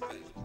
baby.